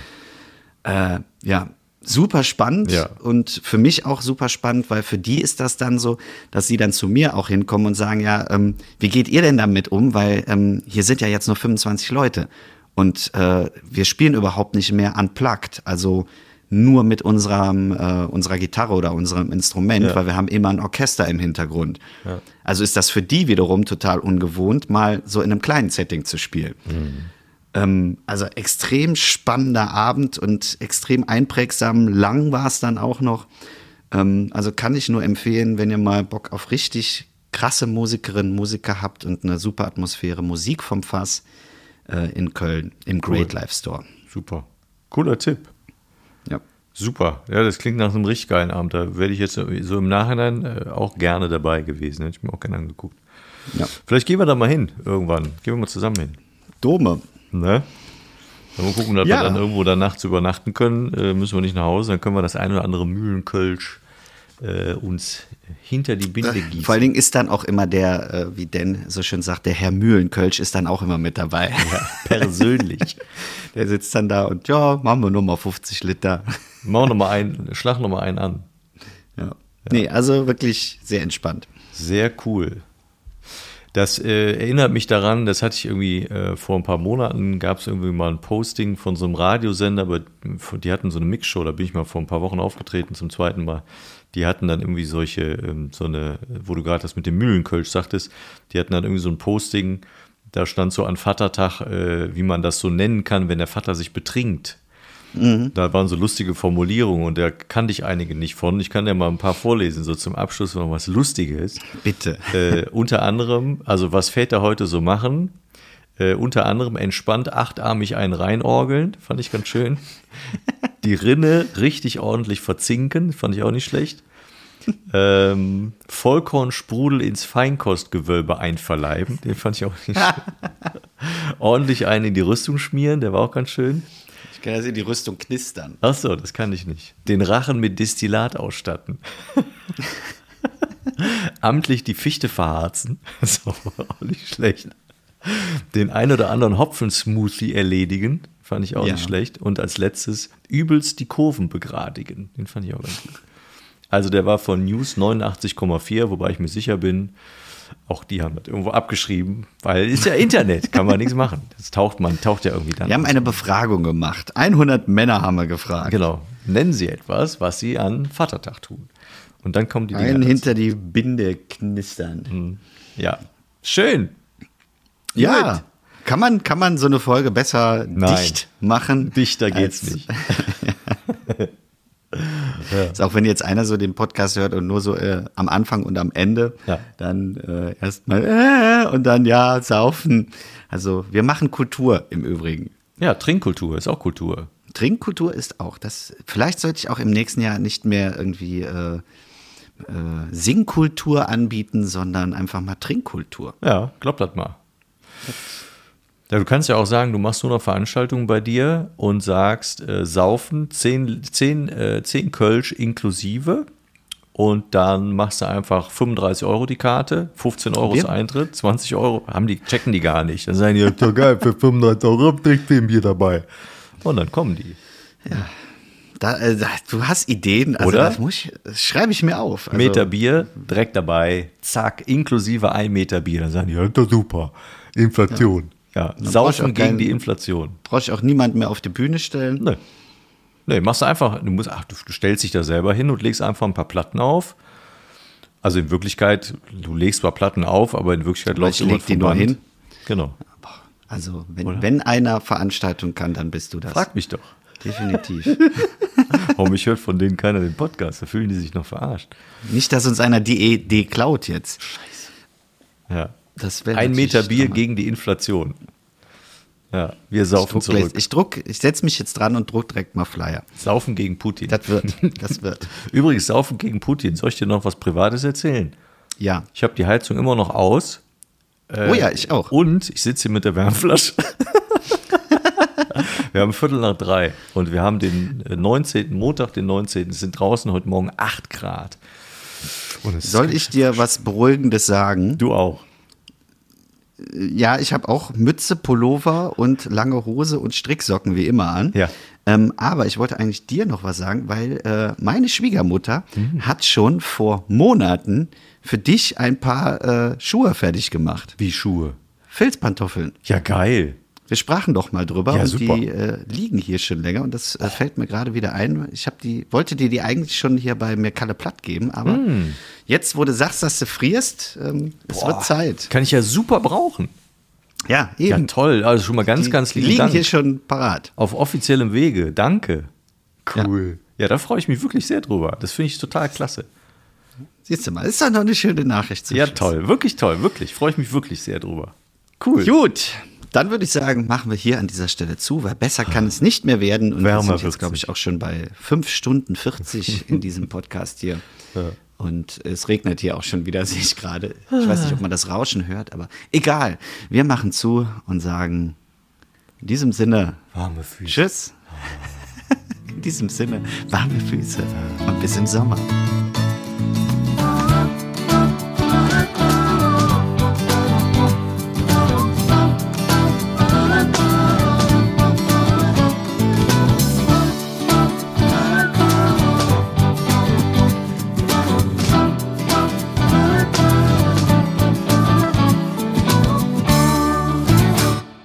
Äh, ja, super spannend ja. und für mich auch super spannend, weil für die ist das dann so, dass sie dann zu mir auch hinkommen und sagen, ja, ähm, wie geht ihr denn damit um? Weil ähm, hier sind ja jetzt nur 25 Leute und äh, wir spielen überhaupt nicht mehr unplugged, also nur mit unserem, äh, unserer Gitarre oder unserem Instrument, ja. weil wir haben immer ein Orchester im Hintergrund. Ja. Also ist das für die wiederum total ungewohnt, mal so in einem kleinen Setting zu spielen. Mhm. Ähm, also extrem spannender Abend und extrem einprägsam. Lang war es dann auch noch. Ähm, also kann ich nur empfehlen, wenn ihr mal Bock auf richtig krasse Musikerinnen, Musiker habt und eine super Atmosphäre, Musik vom Fass äh, in Köln im Great cool. Life Store. Super. Cooler Tipp. Ja. Super. Ja, das klingt nach einem richtig geilen Abend. Da werde ich jetzt so im Nachhinein äh, auch gerne dabei gewesen. Hätte ich mir auch gerne angeguckt. Ja. Vielleicht gehen wir da mal hin irgendwann. Gehen wir mal zusammen hin. Dome. Ne? Wenn wir gucken, dass ja. wir dann irgendwo da nachts übernachten können, äh, müssen wir nicht nach Hause, dann können wir das ein oder andere Mühlenkölsch äh, uns hinter die Binde äh, gießen. Vor allen Dingen ist dann auch immer der, äh, wie Dan so schön sagt, der Herr Mühlenkölsch ist dann auch immer mit dabei. Ja, persönlich. [laughs] der sitzt dann da und ja, machen wir nur mal 50 Liter. Machen wir mal einen, schlag noch mal einen an. Ja. ja. Nee, also wirklich sehr entspannt. Sehr cool. Das äh, erinnert mich daran, das hatte ich irgendwie äh, vor ein paar Monaten, gab es irgendwie mal ein Posting von so einem Radiosender, aber die hatten so eine Mixshow, da bin ich mal vor ein paar Wochen aufgetreten zum zweiten Mal. Die hatten dann irgendwie solche, ähm, so eine, wo du gerade das mit dem Mühlenkölsch sagtest, die hatten dann irgendwie so ein Posting, da stand so an Vatertag, äh, wie man das so nennen kann, wenn der Vater sich betrinkt. Mhm. Da waren so lustige Formulierungen und da kannte ich einige nicht von. Ich kann ja mal ein paar vorlesen, so zum Abschluss noch was Lustiges. Bitte. Äh, unter anderem, also was Väter heute so machen, äh, unter anderem entspannt achtarmig einen reinorgeln, fand ich ganz schön. Die Rinne richtig ordentlich verzinken, fand ich auch nicht schlecht. Ähm, Vollkornsprudel ins Feinkostgewölbe einverleiben, den fand ich auch nicht [laughs] schlecht. Ordentlich einen in die Rüstung schmieren, der war auch ganz schön kann ja sehen, die Rüstung knistern. Ach so, das kann ich nicht. Den Rachen mit Destillat ausstatten. [laughs] Amtlich die Fichte verharzen. [laughs] Das ist auch nicht schlecht. Den ein oder anderen Hopfensmoothie erledigen. Fand ich auch Ja. nicht schlecht. Und als letztes übelst die Kurven begradigen. Den fand ich auch ganz gut. Also der war von News 89,4, wobei ich mir sicher bin, auch die haben das irgendwo abgeschrieben, weil ist ja Internet, kann man nichts machen. Das taucht man, taucht ja irgendwie dann. Wir haben eine Befragung gemacht. 100 Männer haben wir gefragt. Genau. Nennen Sie etwas, was Sie an Vatertag tun. Und dann kommen die Einen dazu. hinter die Binde knistern. Ja. Schön. Ja. Gut. Kann man, kann man so eine Folge besser Nein. dicht machen? Dichter geht's als- [laughs] [laughs] nicht. Ist auch wenn jetzt einer so den Podcast hört und nur so äh, am Anfang und am Ende, Ja. dann äh, erstmal äh, und dann ja, saufen. Also wir machen Kultur im Übrigen. Ja, Trinkkultur ist auch Kultur. Trinkkultur ist auch das. Vielleicht sollte ich auch im nächsten Jahr nicht mehr irgendwie äh, äh, Singkultur anbieten, sondern einfach mal Trinkkultur. Ja, glaub das mal. Ja, du kannst ja auch sagen, du machst nur noch Veranstaltungen bei dir und sagst, äh, saufen, 10, 10, äh, 10 Kölsch inklusive. Und dann machst du einfach 35 Euro die Karte, 15 Euro ist Eintritt, 20 Euro, haben die, checken die gar nicht. Dann sagen die, [laughs] ja geil, für 35 Euro trinkt ein Bier dabei. Und dann kommen die. Da, äh, du hast Ideen, also Oder? das, ich, das schreibe ich mir auf. Also, Meter Bier, direkt dabei, zack, inklusive ein Meter Bier. Dann sagen die, ja, super. Inflation. Ja, saufen auch gegen keinen- die Inflation. Brauche ich auch niemand mehr auf die Bühne stellen. Nee. Nee, machst du einfach, du musst, ach, du, du stellst dich da selber hin und legst einfach ein paar Platten auf. Also in Wirklichkeit, du legst zwar Platten auf, aber in Wirklichkeit läuft leg die nur hin. Genau. Also wenn, wenn einer Veranstaltung kann, dann bist du das. Frag mich doch. Definitiv. [laughs] Warum ich hört von denen keiner den Podcast, da fühlen die sich noch verarscht. Nicht, dass uns einer die Idee klaut jetzt. Ja. Das Ein Meter Bier Hammer. gegen die Inflation. Ja, wir Ich saufen druck, zurück. ich druck, ich setze mich jetzt dran und druck direkt mal Flyer. Saufen gegen Putin. Das wird, [laughs] das wird. Übrigens, Saufen gegen Putin. Soll ich dir noch was Privates erzählen? Ja. Ich habe die Heizung immer noch aus. Äh, Oh ja, ich auch. Und ich sitze hier mit der Wärmflasche. [laughs] wir haben Viertel nach drei und wir haben den äh, 19., Montag, den 19. Es sind draußen heute Morgen 8 Grad. Soll ich dir was Beruhigendes sagen? Du auch. Ja, ich habe auch Mütze, Pullover und lange Hose und Stricksocken wie immer an. Ja. Ähm, aber ich wollte eigentlich dir noch was sagen, weil äh, meine Schwiegermutter Mhm. hat schon vor Monaten für dich ein paar äh, Schuhe fertig gemacht. Wie Schuhe. Filzpantoffeln. Ja, geil. Wir sprachen doch mal drüber Ja, und super. die äh, liegen hier schon länger und das äh, fällt mir gerade wieder ein. Ich habe die, wollte dir die eigentlich schon hier bei mir Kalle platt geben, aber Hm. jetzt, wo du sagst, dass du frierst, ähm, es wird Zeit. Kann ich ja super brauchen. Ja, Ja, eben. toll. Also schon mal ganz, die, ganz die lieben liegen Dank. hier schon parat. Auf offiziellem Wege. Danke. Cool. Ja, da freue ich mich wirklich sehr drüber. Das finde ich total klasse. Siehst du mal, ist doch noch eine schöne Nachricht. zum Ja, Schluss. toll. Wirklich toll. Wirklich. Freue ich mich wirklich sehr drüber. Cool. Gut, dann würde ich sagen, machen wir hier an dieser Stelle zu, weil besser kann es nicht mehr werden. Und Wärmer wir sind jetzt, glaube ich, auch schon bei 5 Stunden 40 in diesem Podcast hier. Und es regnet hier auch schon wieder, sehe ich gerade. Ich weiß nicht, ob man das Rauschen hört, aber egal. Wir machen zu und sagen in diesem Sinne Warme Füße. Tschüss. [laughs] In diesem Sinne warme Füße und bis im Sommer.